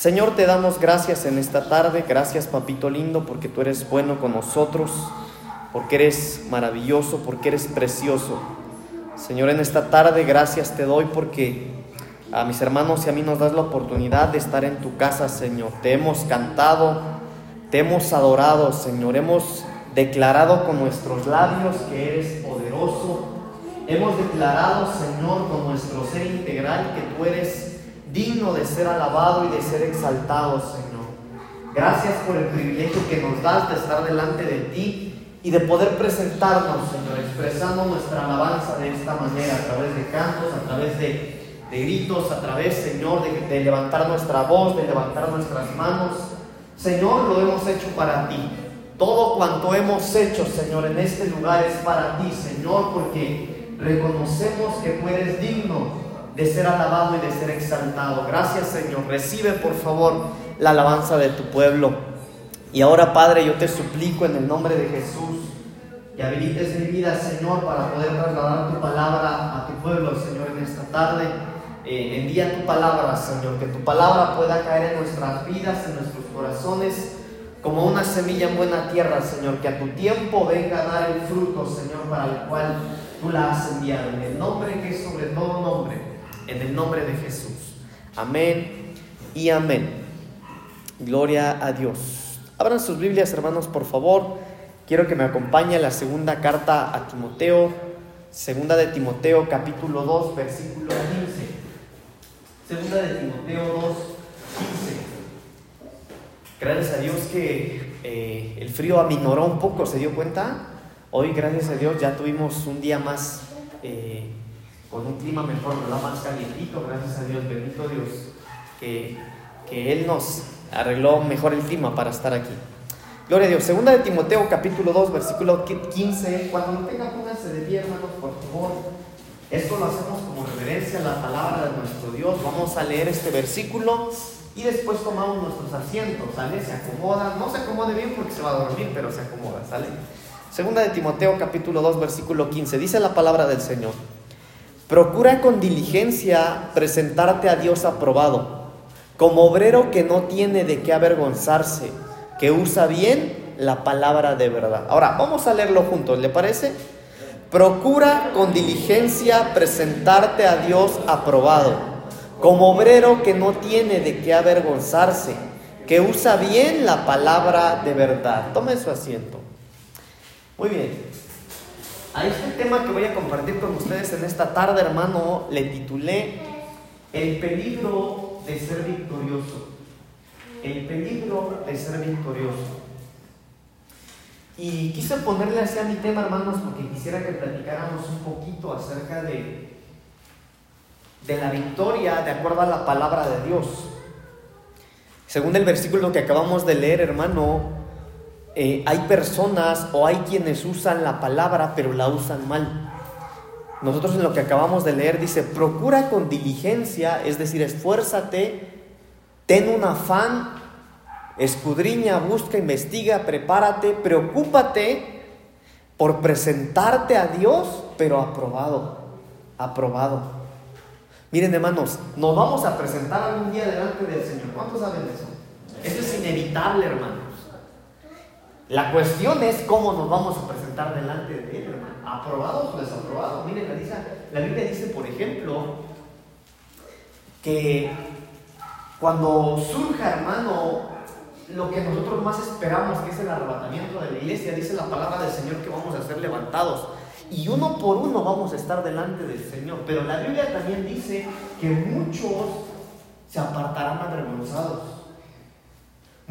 Señor, te damos gracias en esta tarde, gracias papito lindo, porque tú eres bueno con nosotros, porque eres maravilloso, porque eres precioso. Señor, en esta tarde gracias te doy porque a mis hermanos y a mí nos das la oportunidad de estar en tu casa, Señor. Te hemos cantado, te hemos adorado, Señor. Hemos declarado con nuestros labios que eres poderoso. Hemos declarado, Señor, con nuestro ser integral que tú eres digno de ser alabado y de ser exaltado, Señor. Gracias por el privilegio que nos das de estar delante de ti y de poder presentarnos, Señor, expresando nuestra alabanza de esta manera, a través de cantos, a través de, gritos, a través, Señor, de, de levantar nuestra voz, de levantar nuestras manos. Señor, lo hemos hecho para ti. Todo cuanto hemos hecho, Señor, en este lugar es para ti, Señor, porque reconocemos que tú eres digno de ser alabado y de ser exaltado. Gracias, Señor. Recibe, por favor, la alabanza de tu pueblo. Y ahora, Padre, yo te suplico en el nombre de Jesús que habilites mi vida, Señor, para poder trasladar tu palabra a tu pueblo, Señor, en esta tarde. Eh, envía tu palabra, Señor, que tu palabra pueda caer en nuestras vidas, en nuestros corazones, como una semilla en buena tierra, Señor, que a tu tiempo venga a dar el fruto, Señor, para el cual tú la has enviado. En el nombre que es sobre todo nombre, en el nombre de Jesús. Amén y amén. Gloria a Dios. Abran sus Biblias, hermanos, por favor. Quiero que me acompañe la segunda carta a Timoteo, segunda de Timoteo, capítulo 2, versículo 15. Segunda de Timoteo 2, 15. Gracias a Dios que eh, el frío aminoró un poco, ¿se dio cuenta? Hoy, gracias a Dios, ya tuvimos un día más eh, con un clima mejor, Más calientito, gracias a Dios, bendito Dios, que, que Él nos arregló mejor el clima para estar aquí. Gloria a Dios. Segunda de Timoteo, capítulo 2, versículo 15. Cuando lo tengan, pónganse de pie, hermanos, por favor. Esto lo hacemos como reverencia a la palabra de nuestro Dios. Vamos a leer este versículo y después tomamos nuestros asientos, ¿sale? Se acomoda, no se acomode bien porque se va a dormir, pero se acomoda, ¿sale? Segunda de Timoteo, capítulo 2, versículo 15. Dice la palabra del Señor. Procura con diligencia presentarte a Dios aprobado, como obrero que no tiene de qué avergonzarse, que usa bien la palabra de verdad. Ahora, vamos a leerlo juntos, ¿le parece? Procura con diligencia presentarte a Dios aprobado, como obrero que no tiene de qué avergonzarse, que usa bien la palabra de verdad. Tome su asiento. Muy bien. A este tema que voy a compartir con ustedes en esta tarde, hermano, le titulé El peligro de ser victorioso. El peligro de ser victorioso. Y quise ponerle así a mi tema, hermanos, porque quisiera que platicáramos un poquito acerca de, de la victoria de acuerdo a la palabra de Dios. Según el versículo que acabamos de leer, hermano, eh, hay personas o hay quienes usan la palabra pero la usan mal. Nosotros en lo que acabamos de leer dice, procura con diligencia, es decir, esfuérzate, ten un afán, escudriña, busca, investiga, prepárate, preocúpate por presentarte a Dios, pero aprobado, aprobado. Miren hermanos, nos vamos a presentar algún día delante del Señor. ¿Cuántos saben eso? Eso es inevitable, hermano. La cuestión es cómo nos vamos a presentar delante de Él, hermano. ¿Aprobados o desaprobados? Miren, la, la Biblia dice, por ejemplo, que cuando surja, hermano, lo que nosotros más esperamos, que es el arrebatamiento de la iglesia, dice la palabra del Señor que vamos a ser levantados. Y uno por uno vamos a estar delante del Señor. Pero la Biblia también dice que muchos se apartarán avergonzados.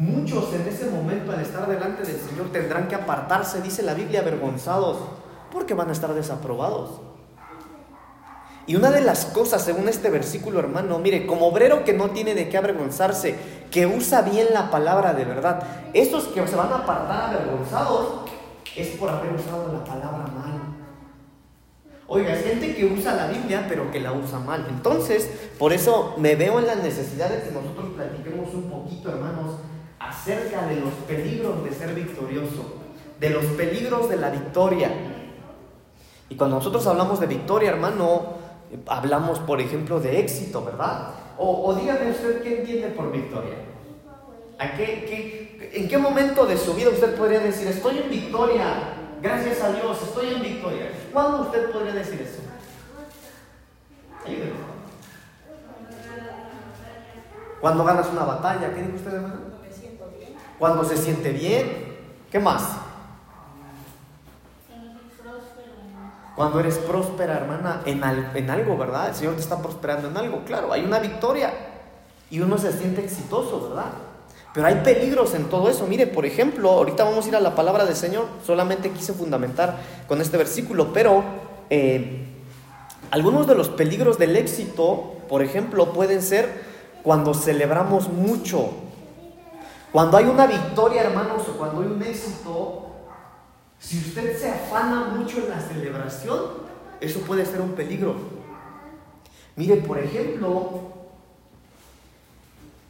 Muchos en ese momento al estar delante del Señor tendrán que apartarse, dice la Biblia, avergonzados, porque van a estar desaprobados. Y una de las cosas, según este versículo, hermano, mire, como obrero que no tiene de qué avergonzarse, que usa bien la palabra de verdad, esos que se van a apartar avergonzados es por haber usado la palabra mal. Oiga, es gente que usa la Biblia, pero que la usa mal. Entonces, por eso me veo en la necesidad de que nosotros platiquemos un poquito, hermanos, acerca de los peligros de ser victorioso, de los peligros de la victoria. Y cuando nosotros hablamos de victoria, hermano, hablamos, por ejemplo, de éxito, ¿verdad? O, dígame usted qué entiende por victoria. ¿A qué, ¿En qué momento de su vida usted podría decir, estoy en victoria, gracias a Dios, estoy en victoria? ¿Cuándo usted podría decir eso? Cuando ganas una batalla, ¿qué dijo usted, hermano? Cuando se siente bien. ¿Qué más? Cuando eres próspera, hermana, en, en algo, ¿verdad? El Señor te está prosperando en algo. Claro, hay una victoria y uno se siente exitoso, ¿verdad? Pero hay peligros en todo eso. Mire, por ejemplo, ahorita vamos a ir a la palabra del Señor. Solamente quise fundamentar con este versículo, pero eh, algunos de los peligros del éxito, por ejemplo, pueden ser cuando celebramos mucho. Cuando hay una victoria, hermanos, o cuando hay un éxito, si usted se afana mucho en la celebración, eso puede ser un peligro. Mire, por ejemplo,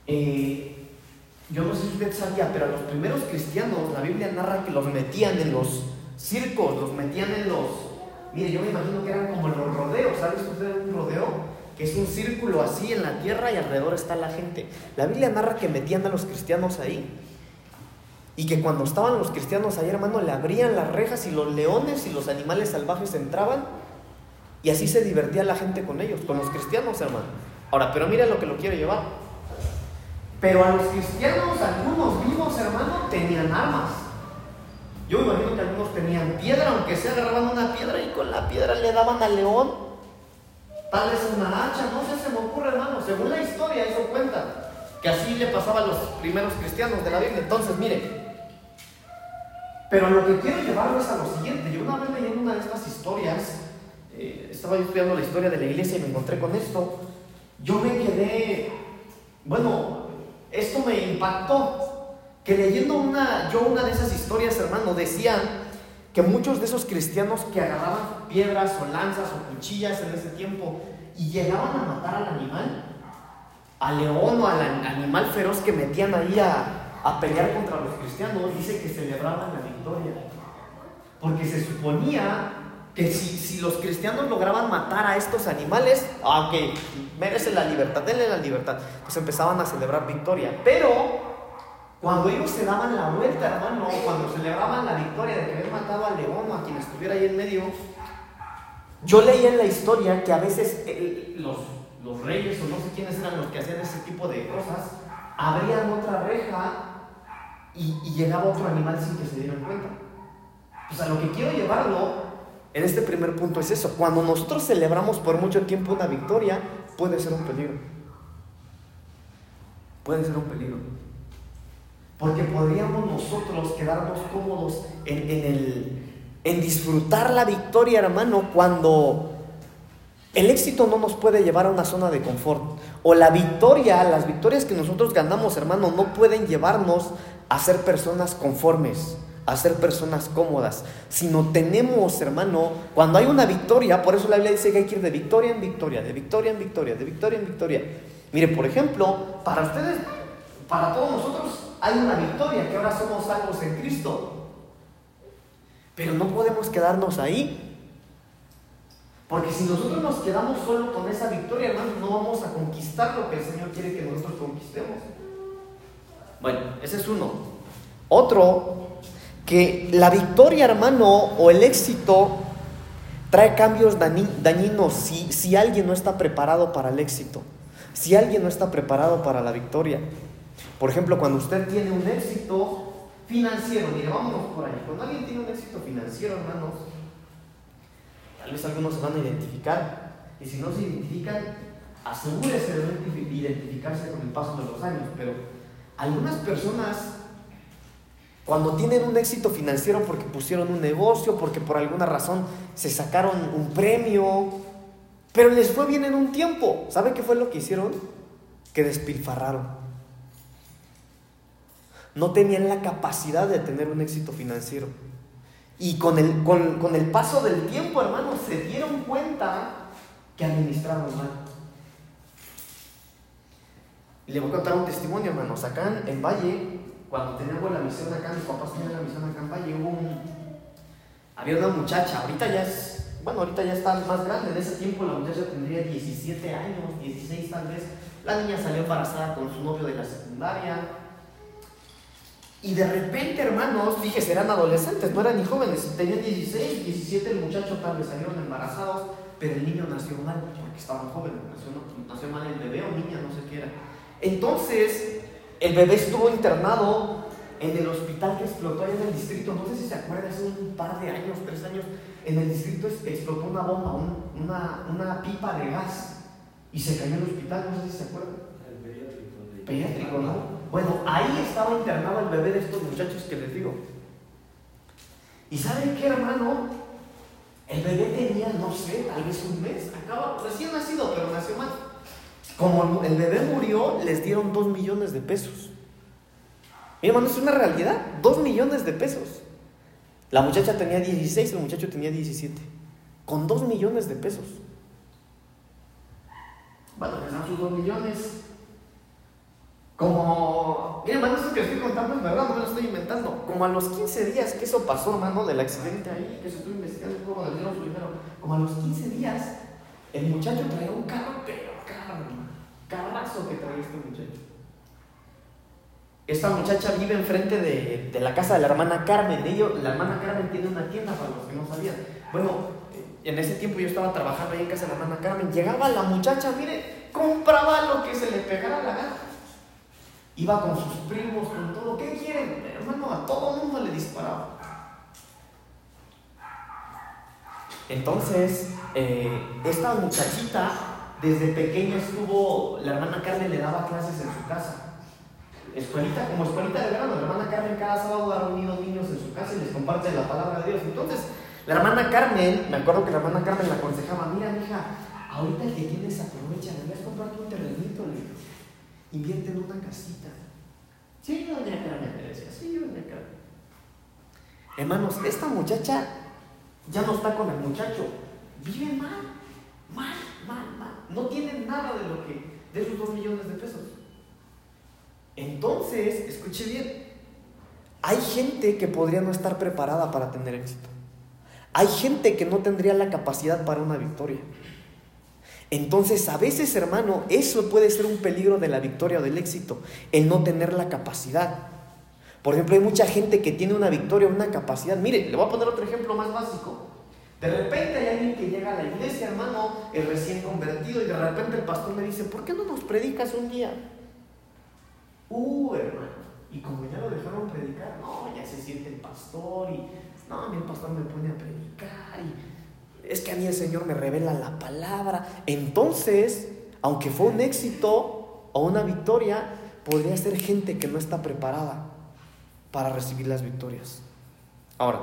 eh, yo no sé si usted sabía, pero a los primeros cristianos la Biblia narra que los metían en los circos, los metían en los... Mire, yo me imagino que eran como los rodeos, ¿sabes usted un rodeo? Es un círculo así en la tierra y alrededor está la gente. La Biblia narra que metían a los cristianos ahí. Y que cuando estaban los cristianos ahí, hermano, le abrían las rejas y los leones y los animales salvajes entraban. Y así se divertía la gente con ellos, con los cristianos, hermano. Ahora, pero mira lo que lo quiere llevar. Pero a los cristianos, algunos vivos, hermano, tenían armas. Yo me imagino que algunos tenían piedra, aunque se agarraban una piedra y con la piedra le daban al león. Tal vez una hacha, no sé, se me ocurre, hermano. Según la historia, eso cuenta. Que así le pasaba a los primeros cristianos de la Biblia. Entonces, mire, pero lo que quiero llevarlo es a lo siguiente. Yo una vez leyendo una de estas historias, eh, estaba estudiando la historia de la iglesia y me encontré con esto. Yo me quedé, bueno, esto me impactó. Que leyendo una, yo una de esas historias, hermano, decían que muchos de esos cristianos que agarraban piedras o lanzas o cuchillas en ese tiempo y llegaban a matar al animal, al león o al animal feroz que metían ahí a, a pelear contra los cristianos, dice que celebraban la victoria. Porque se suponía que si, los cristianos lograban matar a estos animales, aunque ah, merece la libertad, denle la libertad, pues empezaban a celebrar victoria. Pero cuando ellos se daban la vuelta, hermano, cuando celebraban la victoria de que haber matado al león o a quien estuviera ahí en medio, yo leía en la historia que a veces los, los reyes o no sé quiénes eran los que hacían ese tipo de cosas, abrían otra reja y, llegaba otro animal sin que se dieran cuenta. O sea, lo que quiero llevarlo en este primer punto es eso. Cuando nosotros celebramos por mucho tiempo una victoria, puede ser un peligro. Puede ser un peligro. Porque podríamos nosotros quedarnos cómodos en, en, el, en disfrutar la victoria, hermano, cuando el éxito no nos puede llevar a una zona de confort. O la victoria, las victorias que nosotros ganamos, hermano, no pueden llevarnos a ser personas conformes, a ser personas cómodas, sino tenemos, hermano, cuando hay una victoria, por eso la Biblia dice que hay que ir de victoria en victoria, de victoria en victoria, de victoria en victoria. Mire, por ejemplo, para ustedes, para todos nosotros, hay una victoria, que ahora somos salvos en Cristo. Pero no podemos quedarnos ahí. Porque si nosotros nos quedamos solo con esa victoria, hermano, no vamos a conquistar lo que el Señor quiere que nosotros conquistemos. Bueno, ese es uno. Otro, que la victoria, hermano, o el éxito trae cambios dañinos si, si alguien no está preparado para el éxito, si alguien no está preparado para la victoria. Por ejemplo, cuando usted tiene un éxito financiero, mire, vámonos por ahí. Cuando alguien tiene un éxito financiero, hermanos, tal vez algunos se van a identificar. Y si no se identifican, asegúrese de identificarse con el paso de los años. Pero algunas personas, cuando tienen un éxito financiero porque pusieron un negocio, porque por alguna razón se sacaron un premio, pero les fue bien en un tiempo, ¿sabe qué fue lo que hicieron? Que despilfarraron. No tenían la capacidad de tener un éxito financiero. Y con el, con, con el paso del tiempo, hermanos, se dieron cuenta que administraron mal le voy a contar un testimonio, hermanos. Acá en, Valle, cuando teníamos la misión acá, mis papás tenían la misión acá en Valle, hubo un, había una muchacha, ahorita ya es, bueno, ahorita ya está más grande, en ese tiempo la muchacha tendría 17 años, 16 tal vez. La niña salió embarazada con su novio de la secundaria. Y de repente, hermanos, fíjese, eran adolescentes, no eran ni jóvenes, tenían 16, 17, el muchacho tal vez salieron embarazados, pero el niño nació mal, porque estaban jóvenes, nació, nació mal el bebé o niña, no sé qué era. Entonces, el bebé estuvo internado en el hospital que explotó allá en el distrito, no sé si se acuerdan, hace un par de años, tres años, en el distrito explotó una bomba, una, una pipa de gas y se cayó el hospital, no sé si se acuerdan. El pediátrico. ¿no? Bueno, ahí estaba internado el bebé de estos muchachos que les digo. ¿Y saben qué, hermano? El bebé tenía, no sé, tal vez un mes, acaba, recién nacido, pero nació mal. Como el bebé murió, les dieron dos millones de pesos. Mi hermano, es una realidad, dos millones de pesos. La muchacha tenía 16, el muchacho tenía 17. Con dos millones de pesos. Bueno, dan sus dos millones. Como, mira, hermano, esto que estoy contando es verdad, no me lo estoy inventando. Como a los 15 días que eso pasó, hermano, del accidente ahí, que se estuvo investigando del su dinero, como a los 15 días, el muchacho traía un carro, pero carro, carrazo que traía este muchacho. Esta muchacha vive enfrente de, de la casa de la hermana Carmen. Ellos, la hermana Carmen tiene una tienda para los que no sabían. Bueno, en ese tiempo yo estaba trabajando ahí en casa de la hermana Carmen, llegaba la muchacha, mire, compraba lo que se le pegara la gana. Iba con sus primos, con todo. ¿Qué quieren? Hermano, a todo mundo le disparaba. Entonces, eh, esta muchachita desde pequeña estuvo, la hermana Carmen le daba clases en su casa. Escuelita, como escuelita de verano, la hermana Carmen cada sábado ha reunido niños en su casa y les comparte la palabra de Dios. Entonces, la hermana Carmen, me acuerdo que la hermana Carmen la aconsejaba, mira hija, ahorita el que tienes aprovecha, debes comprarte un terrenito, invierte en una casita. Sí, doña Carmen, me decía, sí, doña Carmen. Hermanos, esta muchacha ya no está con el muchacho, vive mal, mal, mal, mal. No tiene nada de lo que, de esos dos millones de pesos. Entonces, escuche bien, hay gente que podría no estar preparada para tener éxito. Hay gente que no tendría la capacidad para una victoria. Entonces, a veces, hermano, eso puede ser un peligro de la victoria o del éxito, el no tener la capacidad. Por ejemplo, hay mucha gente que tiene una victoria una capacidad. Mire, le voy a poner otro ejemplo más básico. De repente hay alguien que llega a la iglesia, hermano, el recién convertido, y de repente el pastor le dice, ¿por qué no nos predicas un día? Uh, hermano. Y como ya lo dejaron predicar, no, ya se siente el pastor y no, a mí el pastor me pone a predicar es que a mí el Señor me revela la palabra. Entonces, aunque fue un éxito o una victoria, podría ser gente que no está preparada para recibir las victorias. Ahora,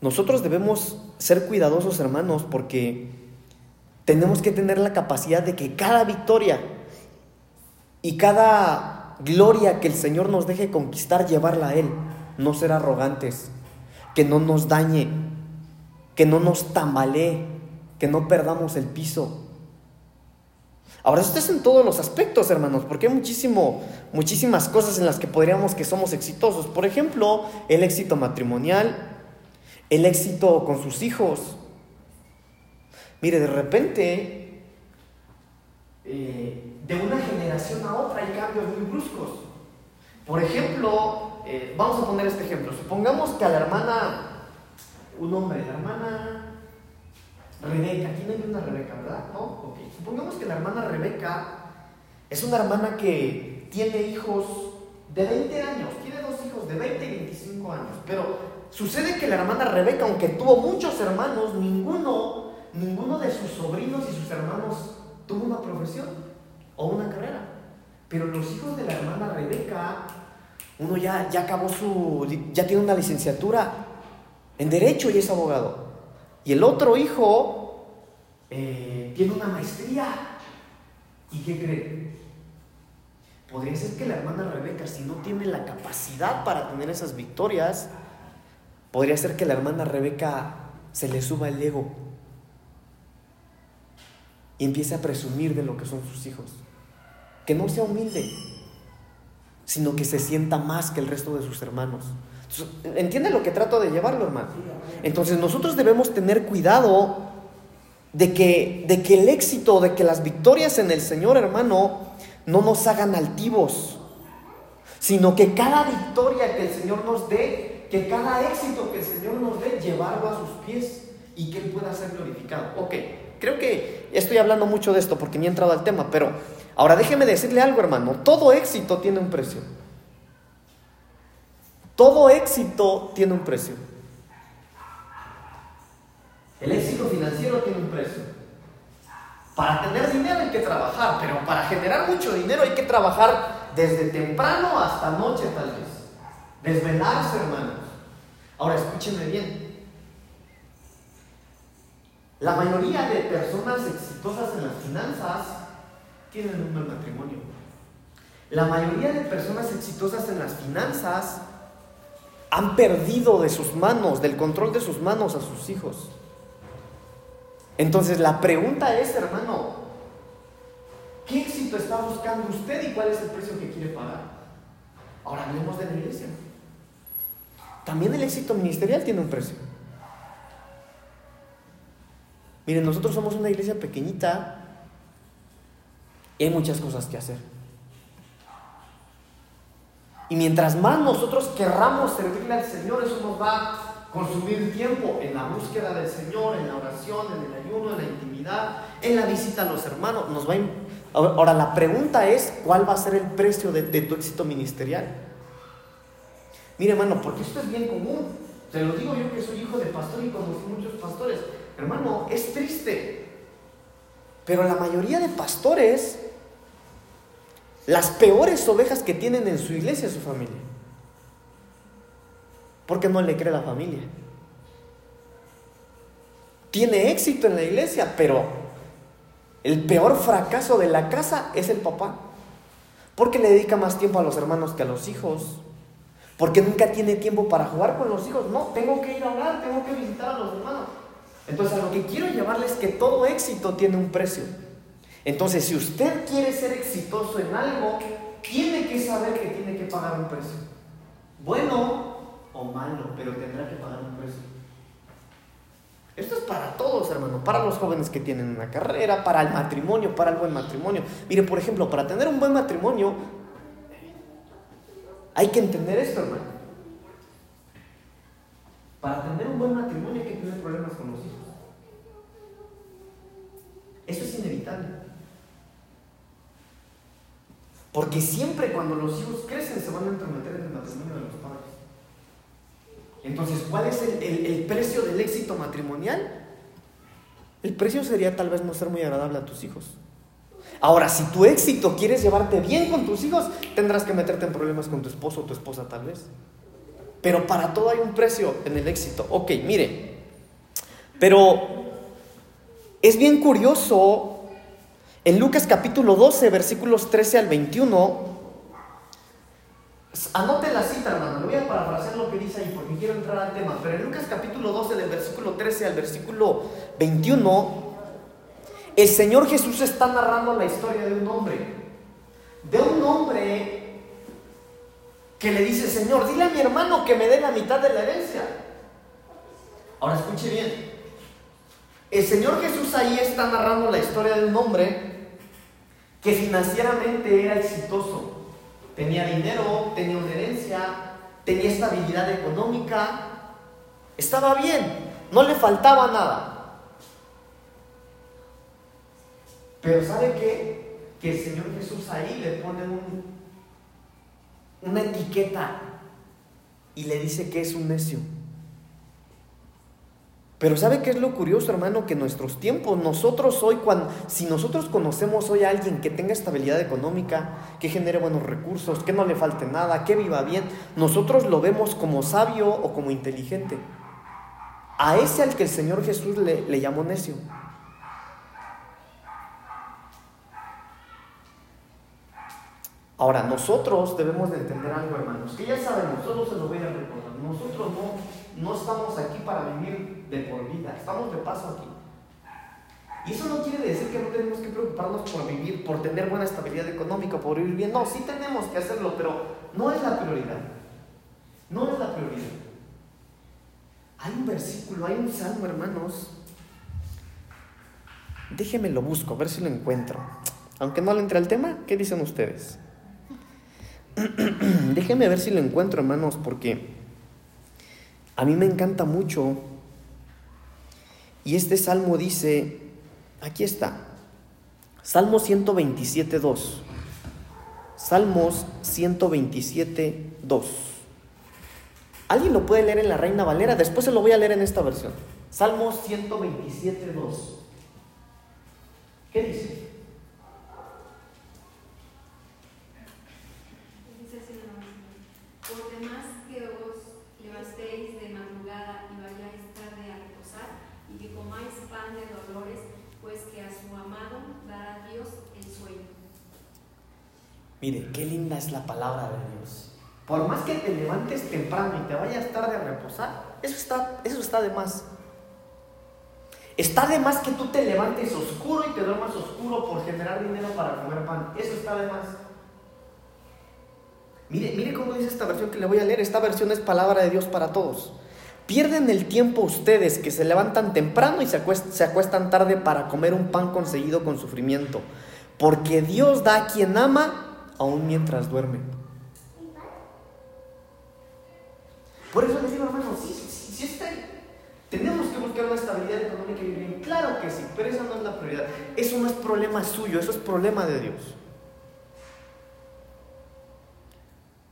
nosotros debemos ser cuidadosos, hermanos, porque tenemos que tener la capacidad de que cada victoria y cada gloria que el Señor nos deje conquistar, llevarla a Él no ser arrogantes, que no nos dañe, que no nos tambalee, que no perdamos el piso. Ahora, esto es en todos los aspectos, hermanos, porque hay muchísimo, muchísimas cosas en las que podríamos que somos exitosos. Por ejemplo, el éxito matrimonial, el éxito con sus hijos. Mire, de repente, eh, de una generación a otra hay cambios muy bruscos. Por ejemplo, eh, vamos a poner este ejemplo. Supongamos que a la hermana, un hombre, la hermana Rebeca, no hay una Rebeca, ¿verdad? ¿No? Ok. Supongamos que la hermana Rebeca es una hermana que tiene hijos de 20 años, tiene dos hijos de 20 y 25 años, pero sucede que la hermana Rebeca, aunque tuvo muchos hermanos, ninguno, ninguno de sus sobrinos y sus hermanos tuvo una profesión o una carrera. Pero los hijos de la hermana Rebeca uno ya, ya acabó su, ya tiene una licenciatura en Derecho y es abogado. Y el otro hijo eh, tiene una maestría. ¿Y qué cree? Podría ser que la hermana Rebeca, si no tiene la capacidad para tener esas victorias, podría ser que la hermana Rebeca se le suba el ego y empiece a presumir de lo que son sus hijos. Que no sea humilde sino que se sienta más que el resto de sus hermanos. ¿Entiende lo que trato de llevarlo, hermano? Entonces nosotros debemos tener cuidado de que, de que el éxito, de que las victorias en el Señor, hermano, no nos hagan altivos, sino que cada victoria que el Señor nos dé, que cada éxito que el Señor nos dé, llevarlo a sus pies y que Él pueda ser glorificado. Ok, creo que estoy hablando mucho de esto porque ni he entrado al tema, pero ahora déjeme decirle algo, hermano, todo éxito tiene un precio. Todo éxito tiene un precio. El éxito financiero tiene un precio. Para tener dinero hay que trabajar, pero para generar mucho dinero hay que trabajar desde temprano hasta noche tal vez. Desvelarse, hermanos. Ahora escúchenme bien. La mayoría de personas exitosas en las finanzas tienen un buen matrimonio. La mayoría de personas exitosas en las finanzas han perdido de sus manos, del control de sus manos a sus hijos. Entonces la pregunta es, hermano, ¿qué éxito está buscando usted y cuál es el precio que quiere pagar? Ahora hablemos de la iglesia. También el éxito ministerial tiene un precio. Miren, nosotros somos una iglesia pequeñita y hay muchas cosas que hacer. Y mientras más nosotros querramos servirle al Señor, eso nos va a consumir tiempo en la búsqueda del Señor, en la oración, en el ayuno, en la intimidad, en la visita a los hermanos. Nos va Ahora, la pregunta es, ¿cuál va a ser el precio de, de tu éxito ministerial? Mire, hermano, porque esto es bien común. Se lo digo yo que soy hijo de pastor y conocí muchos pastores. Hermano, es triste. Pero la mayoría de pastores las peores ovejas que tienen en su iglesia es su familia. Porque no le cree la familia. Tiene éxito en la iglesia, pero el peor fracaso de la casa es el papá. Porque le dedica más tiempo a los hermanos que a los hijos. Porque nunca tiene tiempo para jugar con los hijos. No, tengo que ir a orar, tengo que visitar a los hermanos. Entonces, a lo que quiero llevarles es que todo éxito tiene un precio. Entonces, si usted quiere ser exitoso en algo, tiene que saber que tiene que pagar un precio. Bueno o malo, pero tendrá que pagar un precio. Esto es para todos, hermano, para los jóvenes que tienen una carrera, para el matrimonio, para el buen matrimonio. Mire, por ejemplo, para tener un buen matrimonio, hay que entender esto, hermano. Para tener un buen matrimonio hay que tener problemas con los hijos. Eso es inevitable. Porque siempre cuando los hijos crecen se van a entrometer en el matrimonio de los padres. Entonces, ¿cuál es el, precio del éxito matrimonial? El precio sería tal vez no ser muy agradable a tus hijos. Ahora, si tu éxito quieres llevarte bien con tus hijos, tendrás que meterte en problemas con tu esposo o tu esposa tal vez. Pero para todo hay un precio en el éxito. Ok, mire. Pero es bien curioso en Lucas capítulo 12, versículos 13 al 21, anote la cita, hermano, le voy a parafrasear lo que dice ahí porque quiero entrar al tema, pero en Lucas capítulo 12, del versículo 13 al versículo 21, el Señor Jesús está narrando la historia de un hombre, de un hombre que le dice, Señor, dile a mi hermano que me dé la mitad de la herencia. Ahora escuche bien, el Señor Jesús ahí está narrando la historia de un hombre que financieramente era exitoso. Tenía dinero, tenía una herencia, tenía estabilidad económica, estaba bien, no le faltaba nada. Pero ¿sabe qué? Que el Señor Jesús ahí le pone una etiqueta y le dice que es un necio. Pero ¿sabe qué es lo curioso, hermano? Que nuestros tiempos, nosotros hoy, cuando, si nosotros conocemos hoy a alguien que tenga estabilidad económica, que genere buenos recursos, que no le falte nada, que viva bien, nosotros lo vemos como sabio o como inteligente. A ese al que el Señor Jesús le, llamó necio. Ahora, nosotros debemos de entender algo, hermanos, que ya sabemos, solo se lo voy a recordar. Nosotros no no estamos aquí para vivir de por vida, estamos de paso aquí. Y eso no quiere decir que no tenemos que preocuparnos por vivir, por tener buena estabilidad económica, por vivir bien. No, sí tenemos que hacerlo, pero no es la prioridad. No es la prioridad. Hay un versículo, hay un salmo, hermanos. Déjenme lo busco, a ver si lo encuentro. Aunque no le entre al tema, ¿qué dicen ustedes? Déjenme ver si lo encuentro, hermanos, porque a mí me encanta mucho. Y este salmo dice, aquí está, Salmo 127, 2. Salmos 127, 2. ¿Alguien lo puede leer en la Reina Valera? Después se lo voy a leer en esta versión. Salmos 127, 2. ¿Qué dice? Por demás que os levantéis de madrugada y vayáis tarde a reposar, y que comáis pan de dolores, pues que a su amado dará Dios el sueño. Mire, qué linda es la palabra de Dios. Por más que te levantes temprano y te vayas tarde a reposar, eso está, eso está de más. Está de más que tú te levantes oscuro y te duermas oscuro por generar dinero para comer pan. Eso está de más. Mire, mire cómo dice esta versión que le voy a leer. Esta versión es palabra de Dios para todos. Pierden el tiempo ustedes que se levantan temprano y se se acuestan tarde para comer un pan conseguido con sufrimiento. Porque Dios da a quien ama aún mientras duerme. Por eso les digo, hermano, sí, sí, sí está Tenemos que buscar una estabilidad económica y bien. Claro que sí, pero esa no es la prioridad. Eso no es problema suyo, eso es problema de Dios.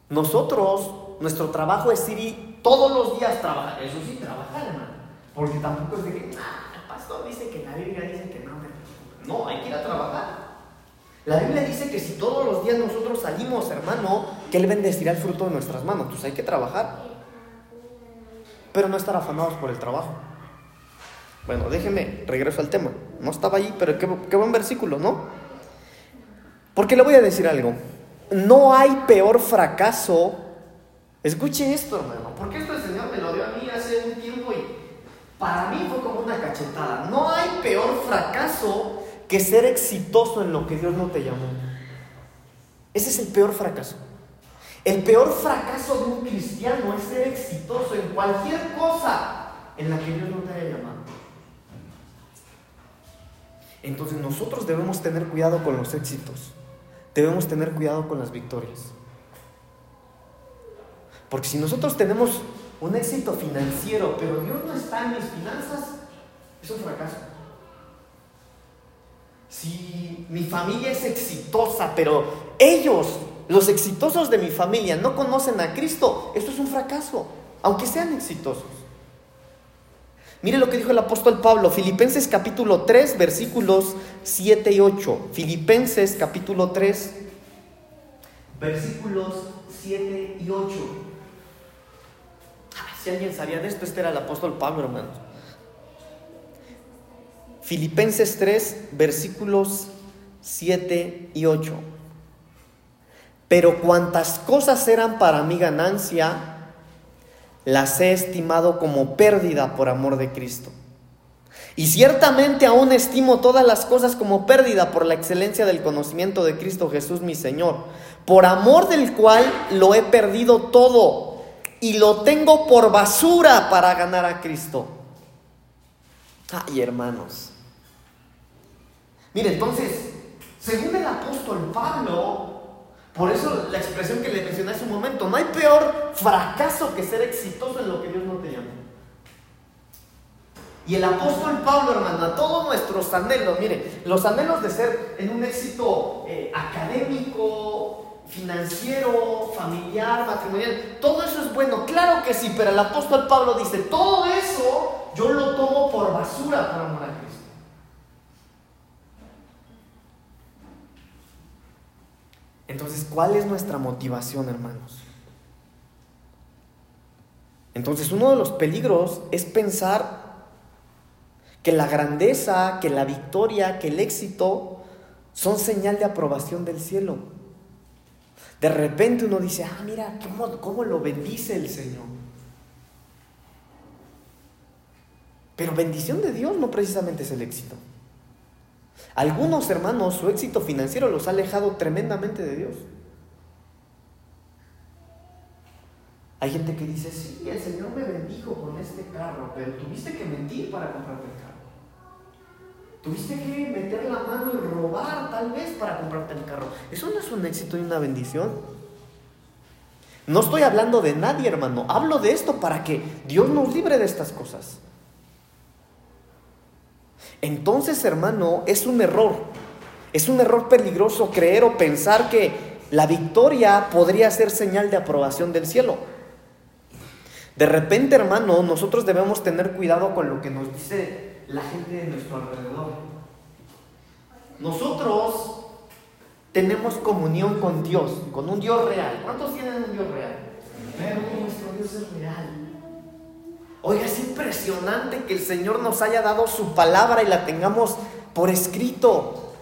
Nosotros, nuestro trabajo es ir y todos los días trabajar. Eso sí, trabajar, hermano. Porque tampoco es de que, ah, el pastor dice que la Biblia dice que no. No, hay que ir a trabajar. La Biblia dice que si todos los días nosotros salimos, hermano, que Él bendecirá el fruto de nuestras manos. Pues hay que trabajar. Pero no estar afanados por el trabajo. Bueno, déjeme, regreso al tema. No estaba ahí, pero qué, qué buen versículo, ¿no? Porque le voy a decir algo. No hay peor fracaso. Escuche esto, hermano, porque esto el Señor me lo dio a mí hace un tiempo y para mí fue como una cachetada. No hay peor fracaso que ser exitoso en lo que Dios no te llamó. Ese es el peor fracaso. El peor fracaso de un cristiano es ser exitoso en cualquier cosa en la que Dios no te haya llamado. Entonces nosotros debemos tener cuidado con los éxitos. Debemos tener cuidado con las victorias. Porque si nosotros tenemos un éxito financiero, pero Dios no está en mis finanzas, es un fracaso. Si mi familia es exitosa, pero ellos, los exitosos de mi familia, no conocen a Cristo, esto es un fracaso, aunque sean exitosos. Mire lo que dijo el apóstol Pablo, Filipenses capítulo 3, versículos 7 y 8. Filipenses capítulo 3, versículos 7 y 8. si alguien sabía de esto, este era el apóstol Pablo, hermanos. Filipenses 3, versículos 7 y 8. Pero cuantas cosas eran para mi ganancia, las he estimado como pérdida por amor de Cristo. Y ciertamente aún estimo todas las cosas como pérdida por la excelencia del conocimiento de Cristo Jesús mi Señor, por amor del cual lo he perdido todo y lo tengo por basura para ganar a Cristo. Ay, hermanos. Mire, entonces, según el apóstol Pablo, por eso la expresión que le mencioné hace un momento, no hay peor fracaso que ser exitoso en lo que Dios no te llama. Y el apóstol Pablo, hermano, a todos nuestros anhelos, mire, los anhelos de ser en un éxito eh, académico, financiero, familiar, matrimonial, todo eso es bueno, claro que sí, pero el apóstol Pablo dice, todo eso yo lo tomo por basura para amar a Cristo. Entonces, ¿cuál es nuestra motivación, hermanos? Entonces, uno de los peligros es pensar que la grandeza, que la victoria, que el éxito son señal de aprobación del cielo. De repente uno dice, ah, mira, ¿cómo, cómo lo bendice el Señor? Pero bendición de Dios no precisamente es el éxito. Algunos hermanos, su éxito financiero los ha alejado tremendamente de Dios. Hay gente que dice, sí, el Señor me bendijo con este carro, pero tuviste que mentir para comprarte el carro. Tuviste que meter la mano y robar tal vez para comprarte el carro. Eso no es un éxito y una bendición. No estoy hablando de nadie, hermano. Hablo de esto para que Dios nos libre de estas cosas. Entonces, hermano, es un error. Es un error peligroso creer o pensar que la victoria podría ser señal de aprobación del cielo. De repente, hermano, nosotros debemos tener cuidado con lo que nos dice la gente de nuestro alrededor. Nosotros tenemos comunión con Dios, con un Dios real. ¿Cuántos tienen un Dios real? Pero nuestro Dios es real. Oiga, es impresionante que el Señor nos haya dado su palabra y la tengamos por escrito.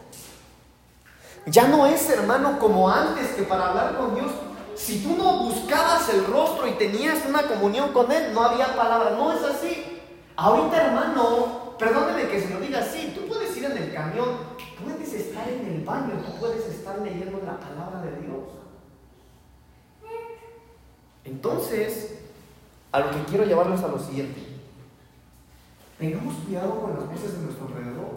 Ya no es, hermano, como antes, que para hablar con Dios si tú no buscabas el rostro y tenías una comunión con Él, no había palabra. No es así. Ahorita, hermano, perdóneme que se lo diga así. Tú puedes ir en el camión, puedes estar en el baño, tú puedes estar leyendo la palabra de Dios. Entonces, a lo que quiero llevarlos a lo siguiente. Tengamos cuidado con las voces de nuestro alrededor.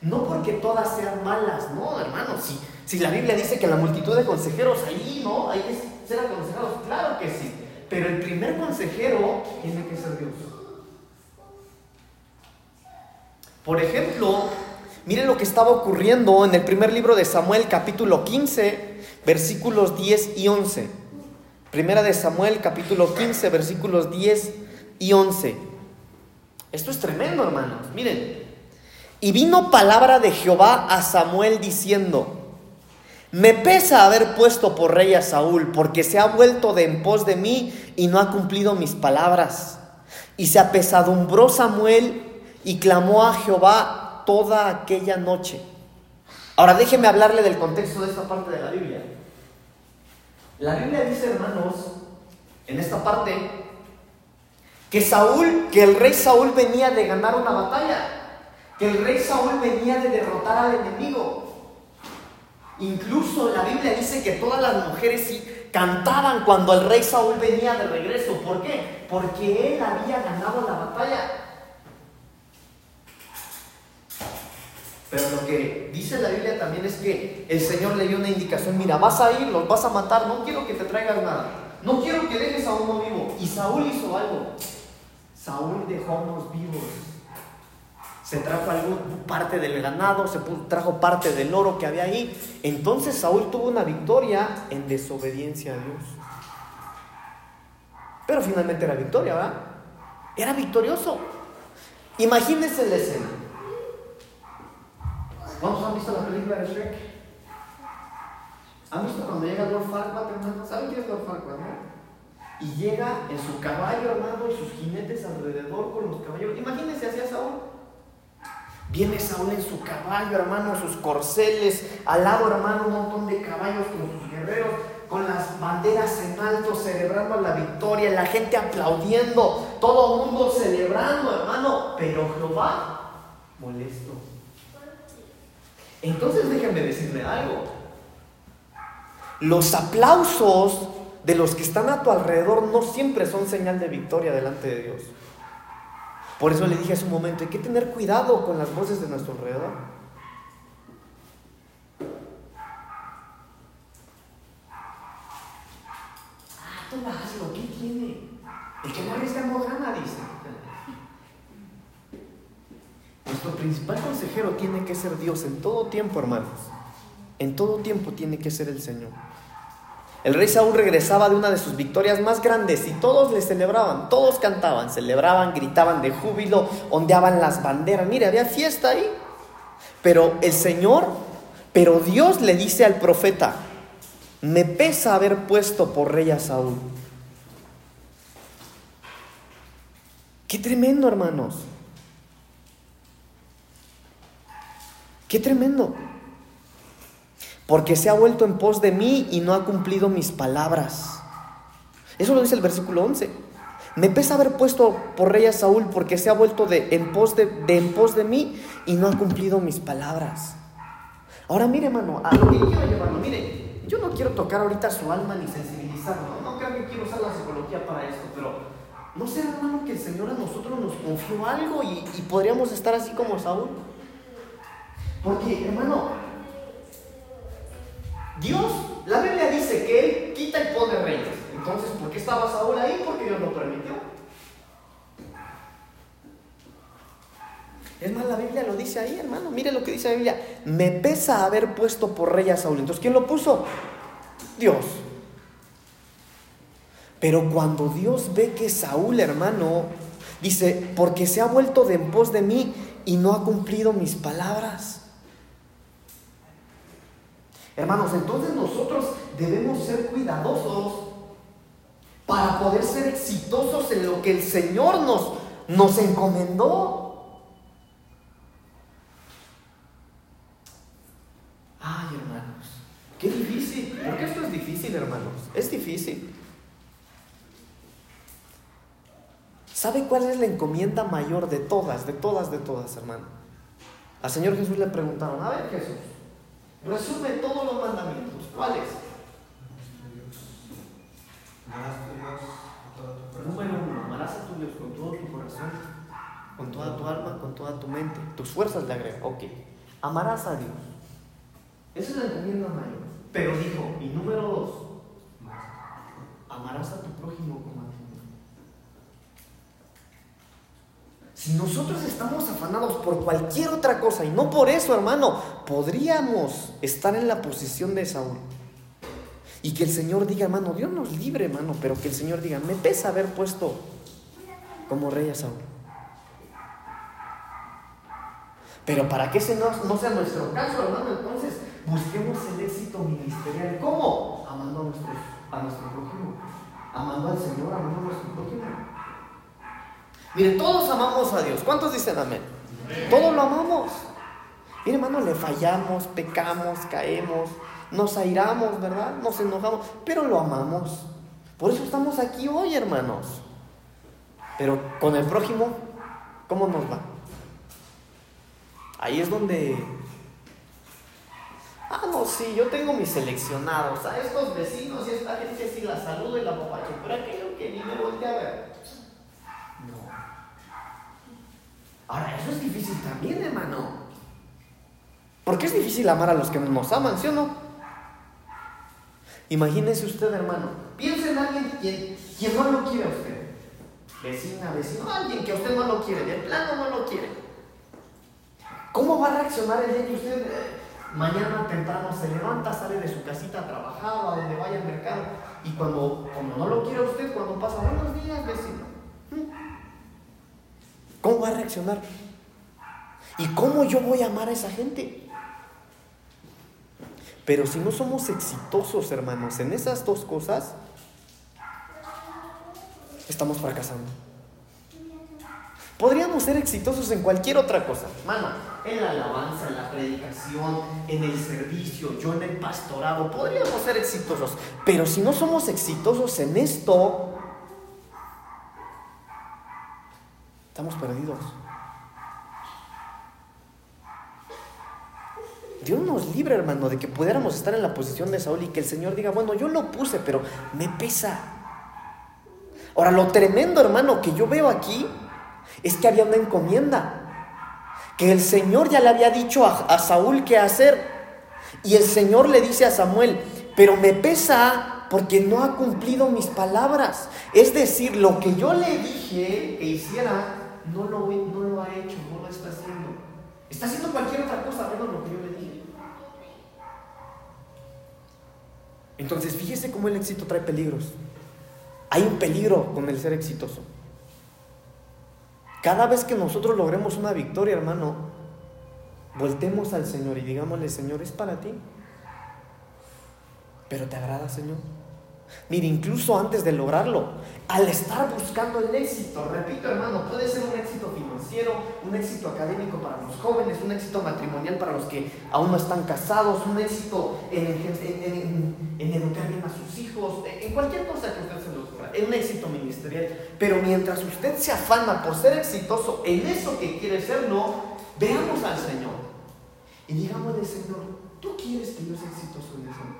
No porque todas sean malas, no, hermano. Si, si la Biblia dice que la multitud de consejeros ahí, ¿no? Hay que ser aconsejados, claro que sí. Pero el primer consejero tiene que ser Dios. Por ejemplo, miren lo que estaba ocurriendo en el primer libro de Samuel, capítulo 15, versículos 10 y 11. Primera de Samuel, capítulo 15, versículos 10 y 11. Esto es tremendo, hermanos. Miren, y vino palabra de Jehová a Samuel diciendo, me pesa haber puesto por rey a Saúl, porque se ha vuelto de en pos de mí y no ha cumplido mis palabras. Y se apesadumbró Samuel y clamó a Jehová toda aquella noche. Ahora déjeme hablarle del contexto de esta parte de la Biblia. La Biblia dice, hermanos, en esta parte, que Saúl, que el rey Saúl venía de ganar una batalla que el rey Saúl venía de derrotar al enemigo. Incluso la Biblia dice que todas las mujeres cantaban cuando el rey Saúl venía de regreso. ¿Por qué? Porque él había ganado la batalla. Pero lo que dice la Biblia también es que el Señor le dio una indicación, mira, vas a ir, los vas a matar, no quiero que te traigas nada, no quiero que dejes a uno vivo. Y Saúl hizo algo. Saúl dejó a unos vivos se trajo algo, parte del ganado, se trajo parte del oro que había ahí. Entonces Saúl tuvo una victoria en desobediencia a Dios. Pero finalmente era victoria, ¿verdad? Era victorioso. Imagínense la escena. ¿Cuántos han visto la película de Shrek? ¿Han visto cuando llega Lord Farquaad, hermano? ¿Saben quién es Lord Farquaad, no? Y llega en su caballo, hermano, y sus jinetes alrededor con los caballos. Imagínense hacia Saúl. Viene Saúl en su caballo, hermano, sus corceles, al lado, hermano, un montón de caballos con sus guerreros, con las banderas en alto, celebrando la victoria, la gente aplaudiendo, todo el mundo celebrando, hermano, pero Jehová molesto. Entonces déjenme decirle algo. Los aplausos de los que están a tu alrededor no siempre son señal de victoria delante de Dios. Por eso le dije hace un momento, hay que tener cuidado con las voces de nuestro alrededor. Ah, tú hazlo, ¿qué tiene? El que no no gana, dice. Nuestro principal consejero tiene que ser Dios en todo tiempo, hermanos. En todo tiempo tiene que ser el Señor. El rey Saúl regresaba de una de sus victorias más grandes y todos le celebraban, todos cantaban, celebraban, gritaban de júbilo, ondeaban las banderas. Mire, había fiesta ahí. Pero el Señor, pero Dios le dice al profeta, me pesa haber puesto por rey a Saúl. Qué tremendo, hermanos. Qué tremendo porque se ha vuelto en pos de mí y no ha cumplido mis palabras. Eso lo dice el versículo 11. Me pesa haber puesto por rey a Saúl porque se ha vuelto de en pos de, en pos de mí y no ha cumplido mis palabras. Ahora mire, hermano, a lo que quiero llevarlo, mire, yo no quiero tocar ahorita su alma ni sensibilizar profundizarlo. No creo que quiero usar la psicología para esto, pero ¿no será, hermano, que el Señor a nosotros nos confió algo y podríamos estar así como Saúl? Porque, hermano, Dios, la Biblia dice que Él quita y pone reyes. Entonces, ¿por qué estaba Saúl ahí? Porque Dios lo permitió. Es más, la Biblia lo dice ahí, hermano. Mire lo que dice la Biblia. Me pesa haber puesto por rey a Saúl. Entonces, ¿quién lo puso? Dios. Pero cuando Dios ve que Saúl, hermano, dice, porque se ha vuelto de en pos de mí y no ha cumplido mis palabras. Hermanos, entonces nosotros debemos ser cuidadosos para poder ser exitosos en lo que el Señor nos, nos encomendó. Ay, hermanos, qué difícil. Porque esto es difícil, hermanos. Es difícil. ¿Sabe cuál es la encomienda mayor de todas, de todas, de todas, hermano? Al Señor Jesús le preguntaron, a ver Jesús, resume todos los mandamientos. ¿Cuáles? Número uno, amarás a tu Dios con todo tu corazón, con toda tu alma, con toda tu mente. Tus fuerzas le agrega. Ok, amarás a Dios. Esa es la encomienda mayor. Pero dijo, y número dos, amarás a tu prójimo como a ti mismo. Si nosotros estamos afanados por cualquier otra cosa y no por eso, hermano, podríamos estar en la posición de Saúl. Y que el Señor diga, hermano, Dios nos libre, hermano, pero que el Señor diga, me pesa haber puesto como rey a Saúl. Pero para que ese no, sea nuestro caso, hermano, entonces busquemos el éxito ministerial. ¿Cómo? Amando a, nuestros, a nuestro prójimo. Amando al Señor, amando a nuestro prójimo. Miren, todos amamos a Dios. ¿Cuántos dicen amén? Todos lo amamos. Mire, hermano, le fallamos, pecamos, caemos, nos airamos, ¿verdad? Nos enojamos, pero lo amamos. Por eso estamos aquí hoy, hermanos. Pero con el prójimo, ¿cómo nos va? Ahí es donde... Ah, no, sí, yo tengo mis seleccionados. A estos vecinos y esta gente sí la saludo y la papacho, pero aquello que ni me voltea a ver. No. Ahora, eso es difícil también, hermano. Porque es difícil amar a los que nos aman, ¿sí o no? Imagínese usted, hermano. Piense en alguien quien, no lo quiere a usted. Vecina, vecino, alguien que a usted no lo quiere, de plano no lo quiere. ¿Cómo va a reaccionar el día que usted eh, mañana temprano se levanta, sale de su casita a trabajar donde vaya al mercado? Y cuando, como no lo quiere usted, cuando pasa buenos días, vecino. ¿Cómo va a reaccionar? ¿Y cómo yo voy a amar a esa gente? Pero si no somos exitosos, hermanos, en esas dos cosas, estamos fracasando. Podríamos ser exitosos en cualquier otra cosa, hermano, en la alabanza, en la predicación, en el servicio, yo en el pastorado, podríamos ser exitosos. Pero si no somos exitosos en esto, estamos perdidos. Dios nos libre, hermano, de que pudiéramos estar en la posición de Saúl y que el Señor diga, bueno, yo lo puse, pero me pesa. Ahora, lo tremendo, hermano, que yo veo aquí es que había una encomienda. Que el Señor ya le había dicho a, Saúl qué hacer. Y el Señor le dice a Samuel, pero me pesa porque no ha cumplido mis palabras. Es decir, lo que yo le dije que hiciera, no lo, no lo ha hecho, no lo está haciendo. Está haciendo cualquier otra cosa menos lo que yo le dije. Entonces, fíjese cómo el éxito trae peligros. Hay un peligro con el ser exitoso. Cada vez que nosotros logremos una victoria, hermano, voltemos al Señor y digámosle, Señor, es para ti. Pero te agrada, Señor. Mire, incluso antes de lograrlo, al estar buscando el éxito, repito hermano, puede ser un éxito financiero, un éxito académico para los jóvenes, un éxito matrimonial para los que aún no están casados, un éxito en, en, en, en educar bien a sus hijos, en cualquier cosa que usted se le ocurra, un éxito ministerial. Pero mientras usted se afana por ser exitoso en eso que quiere ser, no, veamos al Señor y digámosle, Señor, ¿tú quieres que yo sea exitoso en eso?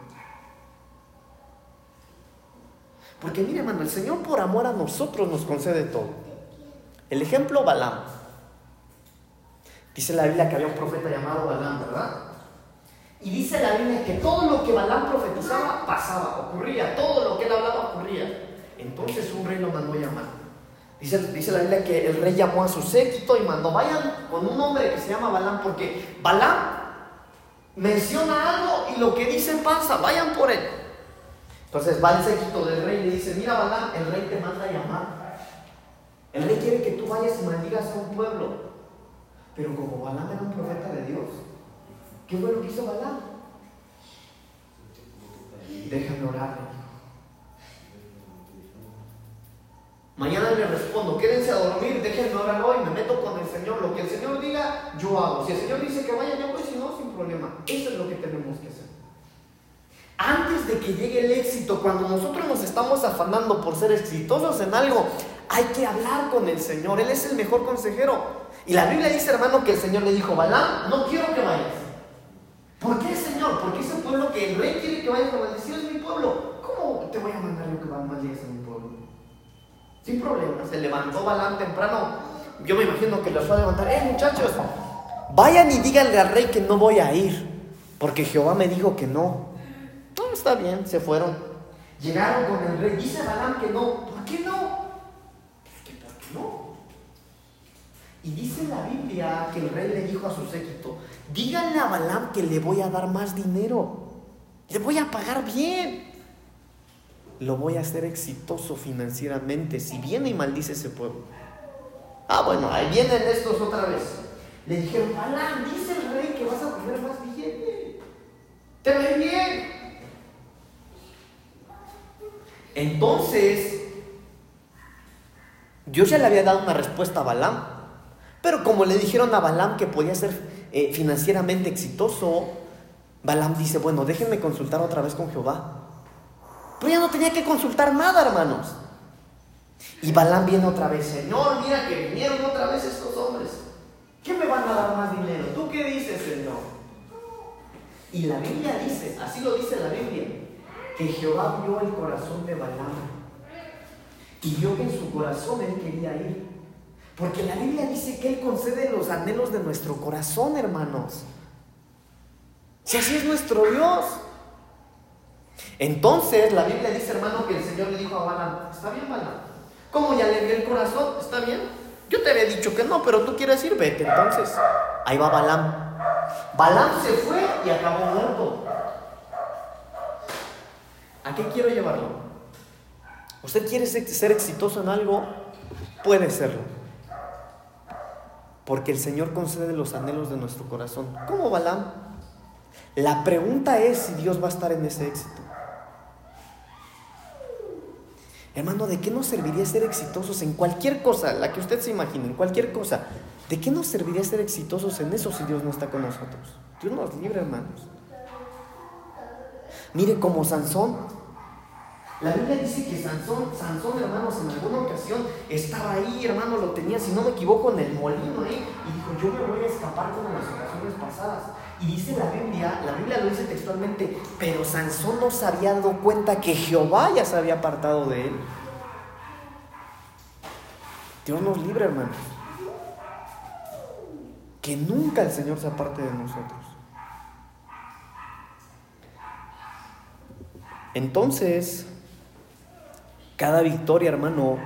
Porque mire, hermano, el Señor por amor a nosotros nos concede todo. El ejemplo, Balaam. Dice la Biblia que había un profeta llamado Balaam, ¿verdad? Y dice la Biblia que todo lo que Balaam profetizaba pasaba, ocurría, todo lo que él hablaba ocurría. Entonces un rey lo mandó llamar. Dice, la Biblia que el rey llamó a su séquito y mandó, vayan con un hombre que se llama Balaam, porque Balaam menciona algo y lo que dice pasa, vayan por él. Entonces va el séquito del rey y le dice, mira Balaam, el rey te manda a llamar. El rey quiere que tú vayas y maldigas a un pueblo. Pero como Balaam era un profeta de Dios, ¿qué fue lo que hizo Balaam? Déjame orar. Mañana le respondo, quédense a dormir, déjenme orar hoy, me meto con el Señor. Lo que el Señor diga, yo hago. Si el Señor dice que vaya, yo voy, si no, sin problema. Eso es lo que tenemos que hacer. Antes de que llegue el éxito, cuando nosotros nos estamos afanando por ser exitosos en algo, hay que hablar con el Señor. Él es el mejor consejero. Y la Biblia dice, hermano, que el Señor le dijo, Balaam, no quiero que vayas. ¿Por qué, Señor? Porque ese pueblo que el rey quiere que vayas a maldecir es mi pueblo. ¿Cómo te voy a mandar yo que maldigas a mi pueblo? Sin problema. Se levantó Balaam temprano. Yo me imagino que lo fue a levantar. ¡Eh, muchachos! Vayan y díganle al rey que no voy a ir. Porque Jehová me dijo que no. No, está bien, se fueron. Llegaron con el rey. Dice Balaam que no. ¿Por qué no? Es que ¿por qué no? Y dice la Biblia que el rey le dijo a su séquito, díganle a Balaam que le voy a dar más dinero, le voy a pagar bien, lo voy a hacer exitoso financieramente si viene y maldice ese pueblo. Ah, bueno, ahí vienen estos otra vez. Le dijeron, Balaam, dice el rey que vas a tener más billete. Te ve bien. Entonces, Dios ya le había dado una respuesta a Balaam. Pero como le dijeron a Balaam que podía ser eh, financieramente exitoso, Balaam dice, bueno, déjenme consultar otra vez con Jehová. Pero ya no tenía que consultar nada, hermanos. Y Balaam viene otra vez, Señor, mira que vinieron otra vez estos hombres. ¿Qué me van a dar más dinero? ¿Tú qué dices, Señor? Y la Biblia dice, así lo dice la Biblia, que Jehová vio el corazón de Balaam y vio que en su corazón él quería ir. Porque la Biblia dice que Él concede los anhelos de nuestro corazón, hermanos. Si así es nuestro Dios. Entonces la Biblia dice, hermano, que el Señor le dijo a Balaam, está bien, Balaam. ¿Cómo ya le dio el corazón? ¿Está bien? Yo te había dicho que no, pero tú quieres ir, vete. Entonces, ahí va Balaam. Balaam se fue y acabó muerto. ¿A qué quiero llevarlo? ¿Usted quiere ser exitoso en algo? Puede serlo. Porque el Señor concede los anhelos de nuestro corazón. ¿Cómo Balaam? La pregunta es si Dios va a estar en ese éxito. Hermano, ¿de qué nos serviría ser exitosos en cualquier cosa, la que usted se imagine, en cualquier cosa? ¿De qué nos serviría ser exitosos en eso si Dios no está con nosotros? Dios nos libre, hermanos. Mire, como Sansón, la Biblia dice que Sansón, Sansón, hermanos, en alguna ocasión estaba ahí, hermano, lo tenía, si no me equivoco, en el molino ahí, y dijo, yo me voy a escapar como en las ocasiones pasadas. Y dice la Biblia, la Biblia lo dice textualmente, pero Sansón no se había dado cuenta que Jehová ya se había apartado de él. Dios nos libre, hermanos. Que nunca el Señor se aparte de nosotros. Entonces, cada victoria, hermano,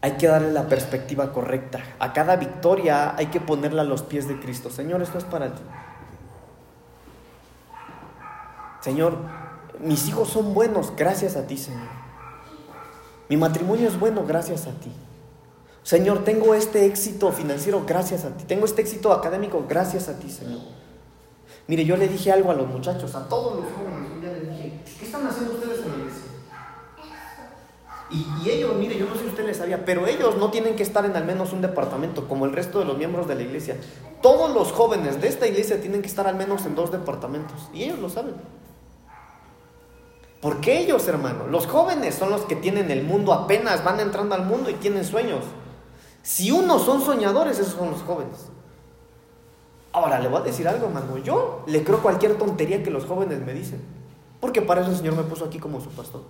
hay que darle la perspectiva correcta. A cada victoria hay que ponerla a los pies de Cristo. Señor, esto es para ti. Señor, mis hijos son buenos gracias a ti, Señor. Mi matrimonio es bueno gracias a ti. Señor, tengo este éxito financiero gracias a ti. Tengo este éxito académico gracias a ti, Señor. Mire, yo le dije algo a los muchachos, a todos los jóvenes, un les dije, ¿qué están haciendo ustedes en la iglesia? Y, ellos, mire, yo no sé si usted les sabía, pero ellos no tienen que estar en al menos un departamento como el resto de los miembros de la iglesia. Todos los jóvenes de esta iglesia tienen que estar al menos en dos departamentos. Y ellos lo saben. Porque ellos, hermano, los jóvenes son los que tienen el mundo apenas, van entrando al mundo y tienen sueños. Si unos son soñadores, esos son los jóvenes. Ahora le voy a decir algo, hermano. Yo le creo cualquier tontería que los jóvenes me dicen. Porque para eso el Señor me puso aquí como su pastor.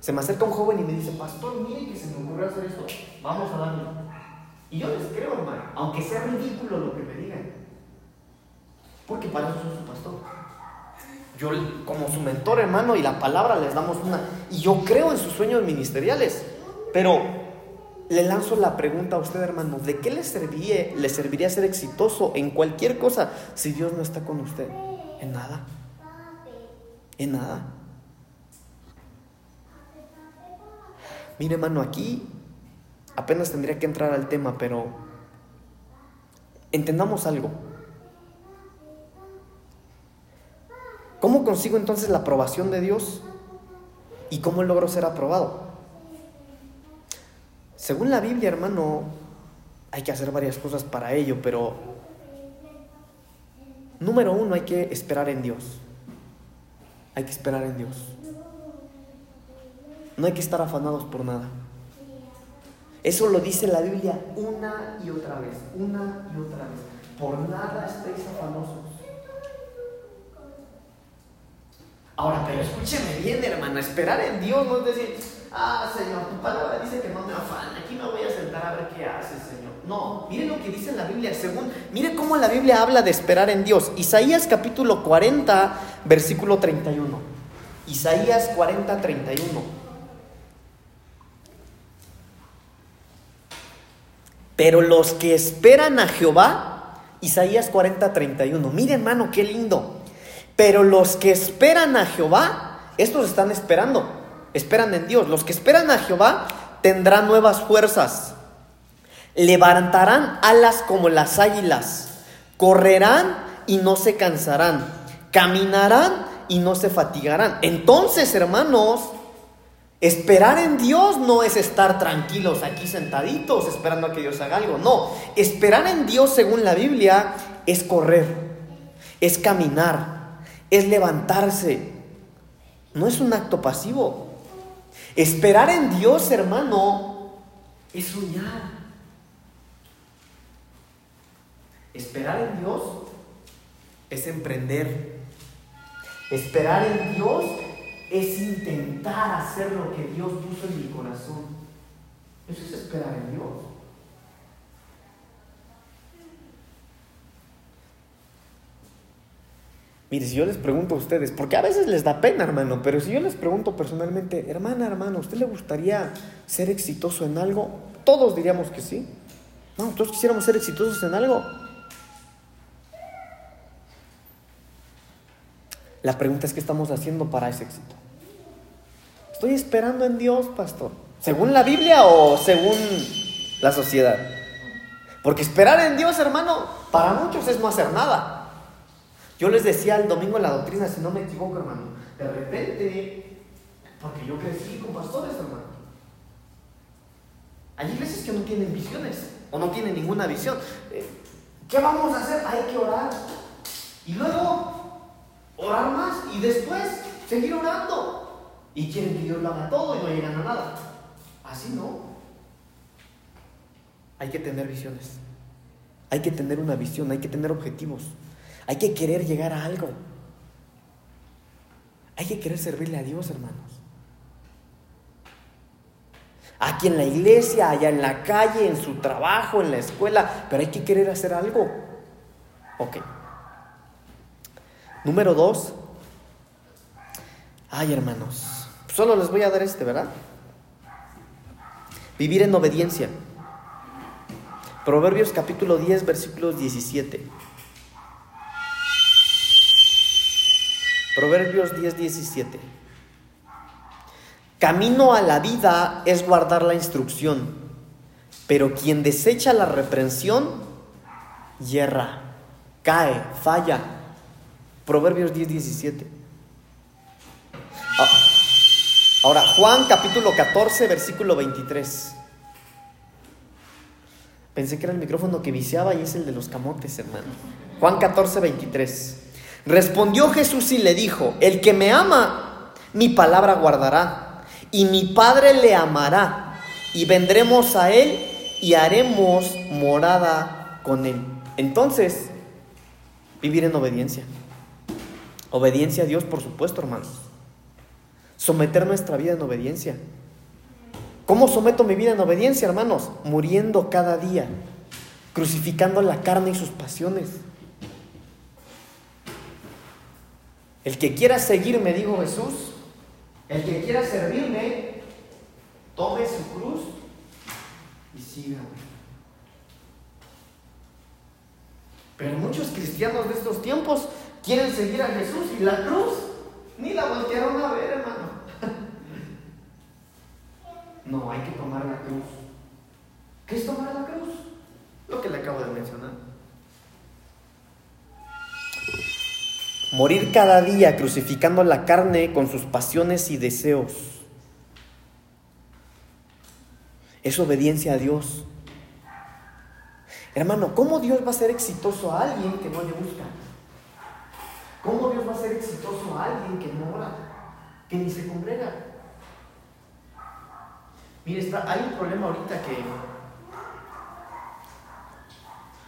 Se me acerca un joven y me dice, pastor, mire que se me ocurrió hacer esto, vamos a darle. Y yo les creo, hermano, aunque sea ridículo lo que me digan. Porque para eso soy su pastor. Yo, como su mentor, hermano, y la palabra les damos una. Y yo creo en sus sueños ministeriales. Pero le lanzo la pregunta a usted, hermano: ¿de qué le serviría, le serviría ser exitoso en cualquier cosa si Dios no está con usted? En nada. En nada. Mire, hermano, aquí apenas tendría que entrar al tema, pero entendamos algo. ¿Cómo consigo entonces la aprobación de Dios? ¿Y cómo logro ser aprobado? Según la Biblia, hermano, hay que hacer varias cosas para ello, pero número uno, hay que esperar en Dios. Hay que esperar en Dios. No hay que estar afanados por nada. Eso lo dice la Biblia una y otra vez, una y otra vez. Por nada estéis afanosos. Ahora, pero escúcheme bien, hermana, esperar en Dios no es decir, ah, Señor, tu palabra dice que no me afana, aquí me voy a sentar a ver qué hace, Señor. No, mire lo que dice la Biblia, según, mire cómo la Biblia habla de esperar en Dios. Isaías capítulo 40, versículo 31. Isaías 40, 31. Pero los que esperan a Jehová, Isaías 40, 31. Mire, hermano, qué lindo. Pero los que esperan a Jehová, estos están esperando, esperan en Dios. Los que esperan a Jehová tendrán nuevas fuerzas, levantarán alas como las águilas, correrán y no se cansarán, caminarán y no se fatigarán. Entonces, hermanos, Esperar en Dios no es estar tranquilos aquí sentaditos esperando a que Dios haga algo. No, esperar en Dios según la Biblia es correr, es caminar, es levantarse. No es un acto pasivo. Esperar en Dios, hermano, es soñar. Esperar en Dios es emprender. Esperar en Dios es intentar hacer lo que Dios puso en mi corazón. Eso es esperar en Dios. Mire, si yo les pregunto a ustedes, porque a veces les da pena, hermano, pero si yo les pregunto personalmente, hermana, hermano, ¿a usted le gustaría ser exitoso en algo? Todos diríamos que sí. No, todos quisiéramos ser exitosos en algo. La pregunta es, ¿qué estamos haciendo para ese éxito? Estoy esperando en Dios, pastor. ¿Según la Biblia o según la sociedad? Porque esperar en Dios, hermano, para muchos es no hacer nada. Yo les decía el domingo en la doctrina, si no me equivoco, hermano, de repente, porque yo crecí con pastores, hermano. Hay iglesias que no tienen visiones o no tienen ninguna visión. Eh, ¿Qué vamos a hacer? Hay que orar. Y luego orar más y después seguir orando. Y quieren que Dios lo haga todo y no llegan a nada. Así no. Hay que tener visiones. Hay que tener una visión, hay que tener objetivos. Hay que querer llegar a algo. Hay que querer servirle a Dios, hermanos. Aquí en la iglesia, allá en la calle, en su trabajo, en la escuela, pero hay que querer hacer algo. Ok. Número dos. Ay, hermanos. Solo les voy a dar este, ¿verdad? Vivir en obediencia. Proverbios capítulo 10, versículos 17. Proverbios 10, 17. Camino a la vida es guardar la instrucción, pero quien desecha la reprensión, yerra, cae, falla. Proverbios 10, 17. Ah, ahora, Juan capítulo 14, versículo 23. Pensé que era el micrófono que viciaba y es el de los camotes, hermano. Juan 14, 23. Respondió Jesús y le dijo, el que me ama, mi palabra guardará, y mi Padre le amará, y vendremos a él y haremos morada con él. Entonces, vivir en obediencia. Obediencia a Dios, por supuesto, hermanos. someter nuestra vida en obediencia. ¿Cómo someto mi vida en obediencia, hermanos? Muriendo cada día, crucificando la carne y sus pasiones. El que quiera seguirme, dijo Jesús, el que quiera servirme, tome su cruz y sígame. Pero muchos cristianos de estos tiempos quieren seguir a Jesús y la cruz ni la voltearon a ver, hermano. No, hay que tomar la cruz. ¿Qué es tomar la cruz? Lo que le acabo de mencionar. Morir cada día crucificando la carne con sus pasiones y deseos. Es obediencia a Dios. Hermano, ¿cómo Dios va a ser exitoso a alguien que no le busca? ¿Cómo Dios va a ser exitoso a alguien que no ora, que ni se congrega? Mire, está, hay un problema ahorita que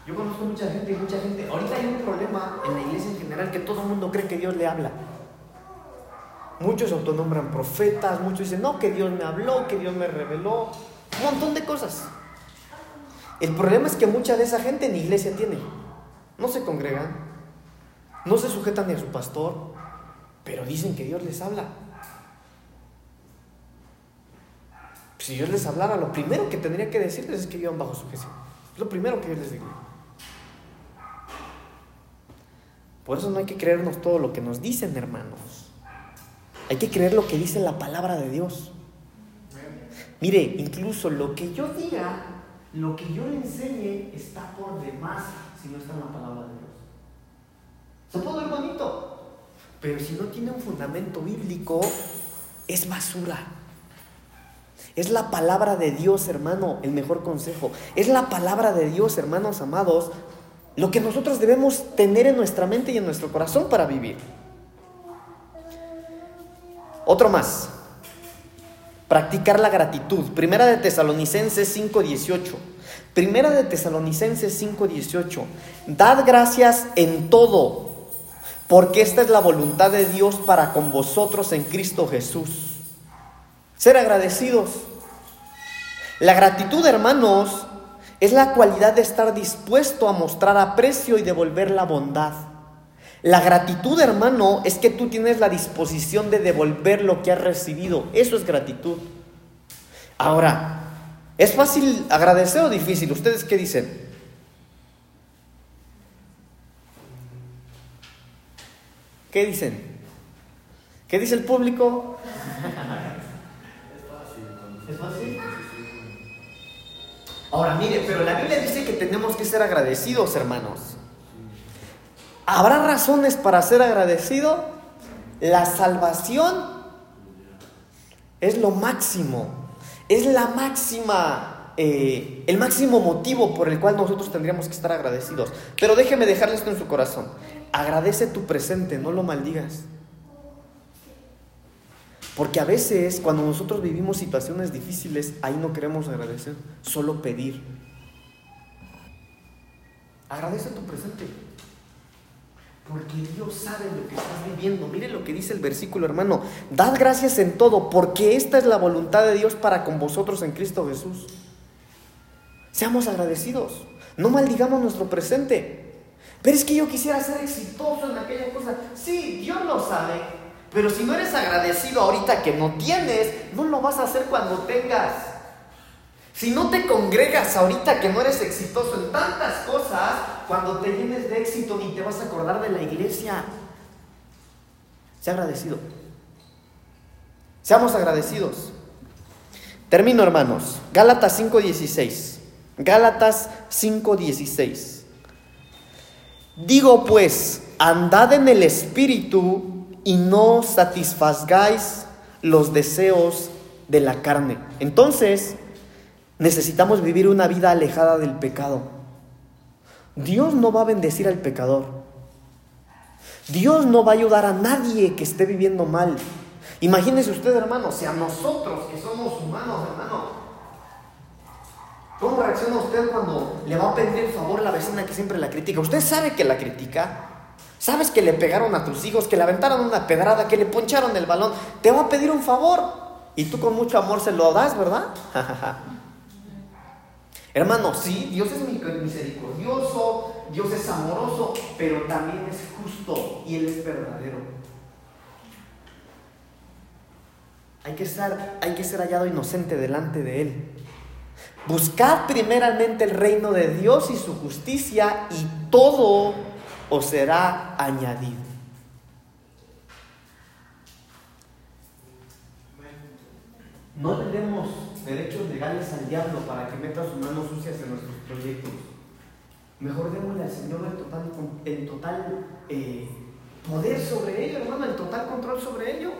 yo conozco mucha gente, mucha gente. Ahorita hay un problema en la iglesia en general que todo el mundo cree que Dios le habla. Muchos autonombran profetas, muchos dicen, no, que Dios me habló, que Dios me reveló, un montón de cosas. El problema es que mucha de esa gente en iglesia tiene. No se congregan, no se sujetan ni a su pastor, pero dicen que Dios les habla. Si Dios les hablara, lo primero que tendría que decirles es que vivan bajo sujeción. Es lo primero que yo les digo. Por eso no hay que creernos todo lo que nos dicen, hermanos. Hay que creer lo que dice la palabra de Dios. Mire, incluso lo que yo diga, lo que yo le enseñe, está por demás si no está en la palabra de Dios. Se puede ver bonito, pero si no tiene un fundamento bíblico, es basura. Es la palabra de Dios, hermano, el mejor consejo. Es la palabra de Dios, hermanos amados, lo que nosotros debemos tener en nuestra mente y en nuestro corazón para vivir. Otro más. Practicar la gratitud. Primera de Tesalonicenses 5:18. Primera de Tesalonicenses 5:18. Dad gracias en todo, porque esta es la voluntad de Dios para con vosotros en Cristo Jesús. Ser agradecidos. La gratitud, hermanos, es la cualidad de estar dispuesto a mostrar aprecio y devolver la bondad. La gratitud, hermano, es que tú tienes la disposición de devolver lo que has recibido. Eso es gratitud. Ahora, ¿es fácil agradecer o difícil? ¿Ustedes qué dicen? ¿Qué dicen? ¿Qué dice el público? ¿Es fácil? Ahora, mire, pero la Biblia dice que tenemos que ser agradecidos, hermanos. ¿Habrá razones para ser agradecido? La salvación es lo máximo, es la máxima, eh, el máximo motivo por el cual nosotros tendríamos que estar agradecidos. Pero déjeme dejarle esto en su corazón. Agradece tu presente, no lo maldigas. Porque a veces cuando nosotros vivimos situaciones difíciles, ahí no queremos agradecer, solo pedir. Agradece tu presente. Porque Dios sabe lo que estás viviendo. Mire lo que dice el versículo, hermano. Dad gracias en todo, porque esta es la voluntad de Dios para con vosotros en Cristo Jesús. Seamos agradecidos. No maldigamos nuestro presente. Pero es que yo quisiera ser exitoso en aquella cosa. Sí, Dios lo sabe. Pero si no eres agradecido ahorita que no tienes, no lo vas a hacer cuando tengas. Si no te congregas ahorita que no eres exitoso en tantas cosas, cuando te llenes de éxito ni te vas a acordar de la iglesia. Sea agradecido. Seamos agradecidos. Termino, hermanos. Gálatas 5:16. Gálatas 5:16. Digo pues, andad en el espíritu y no satisfagáis los deseos de la carne. Entonces, necesitamos vivir una vida alejada del pecado. Dios no va a bendecir al pecador. Dios no va a ayudar a nadie que esté viviendo mal. Imagínese usted, hermano, si a nosotros que somos humanos, hermano, ¿cómo reacciona usted cuando le va a pedir el favor a la vecina que siempre la critica? ¿Usted sabe que la critica? Sabes que le pegaron a tus hijos, que le aventaron una pedrada, que le poncharon el balón. Te va a pedir un favor. Y tú con mucho amor se lo das, ¿verdad? Hermano, sí, Dios es misericordioso, Dios es amoroso, pero también es justo y Él es verdadero. Hay que, estar, hay que ser hallado inocente delante de Él. Buscad primeramente el reino de Dios y su justicia y todo os será añadido. No le demos derechos legales al diablo para que meta sus manos sucias en nuestros proyectos. Mejor démosle al Señor el total, el total eh, poder sobre ello, hermano, el total control sobre ello.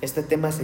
Este tema es